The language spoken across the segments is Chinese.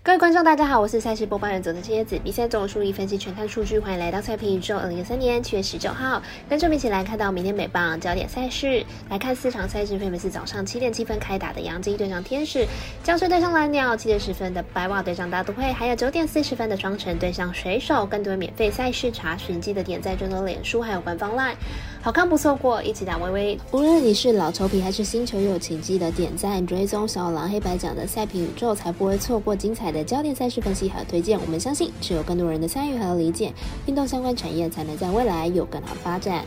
各位观众，大家好，我是赛事播报员佐藤千叶子。比赛总数一分析全看数据，欢迎来到赛评宇宙。二零二三年七月十九号，跟着一起来看到明天美棒焦点赛事，来看四场赛事，分别是早上七点七分开打的洋基对上天使，江水对上蓝鸟，七点十分的白袜对上大都会，还有九点四十分的双城对上水手。更多免费赛事查询，记得点赞、追踪脸书还有官方 LINE，好看不错过，一起打微微。无论你是老球皮还是新球友，请记得点赞、追踪小狼黑白奖的赛评宇宙，才不会错过精彩的。焦点赛事分析和推荐，我们相信只有更多人的参与和理解，运动相关产业才能在未来有更好发展。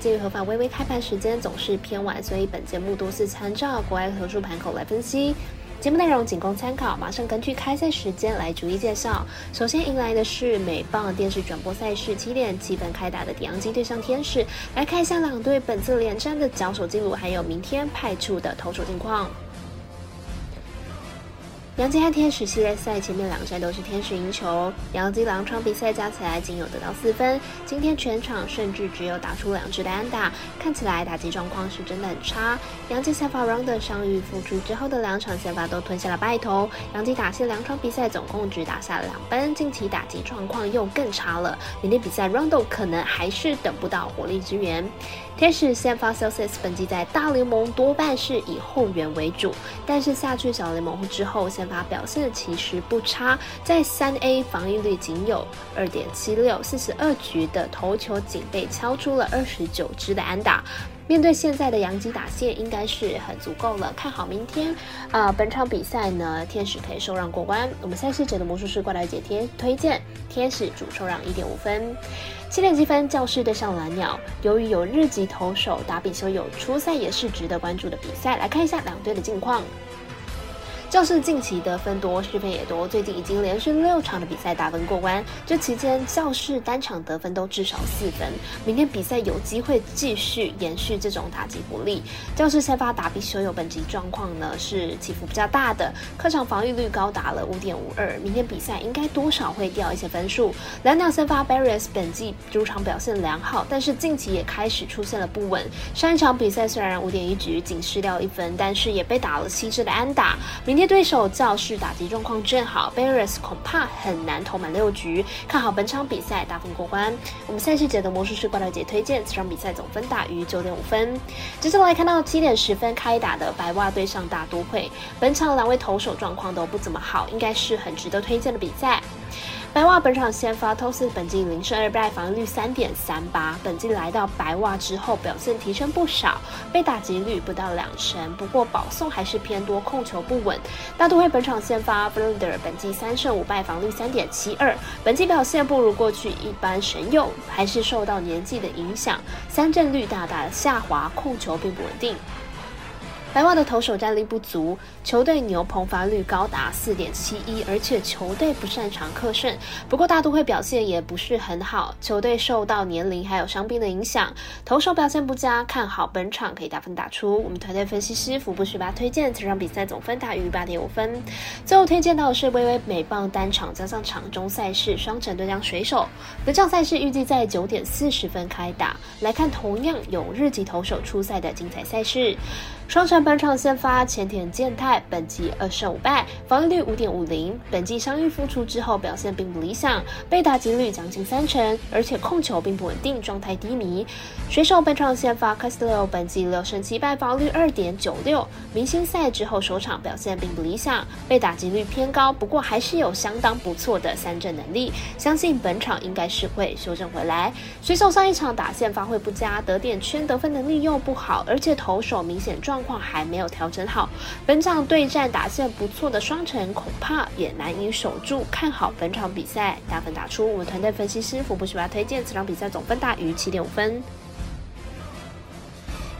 鉴于合法微微开盘时间总是偏晚，所以本节目多是参照国外特殊盘口来分析，节目内容仅供参考。马上根据开赛时间来逐一介绍。首先迎来的是美棒电视转播赛事，七点七分开打的迪昂基对上天使，来看一下两队本次连战的交手记录，还有明天派出的投手近况。杨基和天使系列赛前面两战都是天使赢球，杨基两场比赛加起来仅有得到四分，今天全场甚至只有打出两支的安打，看起来打击状况是真的很差。杨基先发 Round 伤愈复出之后的两场先发都吞下了败投，杨基打线两场比赛总共只打下了两分，近期打击状况又更差了，明天比赛 Round 可能还是等不到火力支援。天使先发 Celsius 本季在大联盟多半是以后援为主，但是下去小联盟之后，先发表现其实不差，在三 A 防御率仅有二点七六，四十二局的投球仅被敲出了二十九支的安打。面对现在的洋基打线，应该是很足够了。看好明天，啊，本场比赛呢，天使可以受让过关。我们赛事者的魔术师过来解贴推荐，天使主受让一点五分。七点积分，教室对上蓝鸟。由于有日籍投手达比修有出赛，也是值得关注的比赛。来看一下两队的近况。教室近期得分多，失分也多，最近已经连续六场的比赛打分过关。这期间教室单场得分都至少四分，明天比赛有机会继续延续这种打击不利。教室先发打比修有本集状况呢是起伏比较大的，客场防御率高达了五点五二，明天比赛应该多少会掉一些分数。蓝鸟先发 Barrios 本季主场表现良好，但是近期也开始出现了不稳。上一场比赛虽然五点一局仅失掉一分，但是也被打了七支的安打。明天。对手教室打击状况正好，Barris 恐怕很难投满六局。看好本场比赛大分过关。我们赛事节的魔术师怪盗姐推荐，这场比赛总分大于九点五分。接下来看到七点十分开打的白袜对上大都会，本场两位投手状况都不怎么好，应该是很值得推荐的比赛。白袜本场先发，托斯本季零胜二败，防御率三点三八。本季来到白袜之后，表现提升不少，被打击率不到两成，不过保送还是偏多，控球不稳。大都会本场先发 b l u n d e r 本季三胜五败，防御三点七二。本季表现不如过去一般神勇，还是受到年纪的影响，三振率大大的下滑，控球并不稳定。白袜的投手战力不足，球队牛棚发率高达四点七一，而且球队不擅长克胜。不过大都会表现也不是很好，球队受到年龄还有伤病的影响，投手表现不佳。看好本场可以打分打出。我们团队分析师福布十八推荐这场比赛总分大于八点五分。最后推荐到的是微微美棒单场加上场中赛事双城对将水手。本场赛事预计在九点四十分开打。来看同样有日籍投手出赛的精彩赛事。双城本场先发前田健太，本季二胜五败，防御率五点五零。本季伤愈复出之后表现并不理想，被打击率将近三成，而且控球并不稳定，状态低迷。水手本场先发 Castillo，本季六胜七败，防御率二点九六。明星赛之后首场表现并不理想，被打击率偏高，不过还是有相当不错的三振能力，相信本场应该是会修正回来。水手上一场打线发挥不佳，得点圈得分能力又不好，而且投手明显状。状况还没有调整好，本场对战打线不错的双城恐怕也难以守住。看好本场比赛大分打出，我们团队分析师福布喜华推荐此场比赛总分大于七点五分。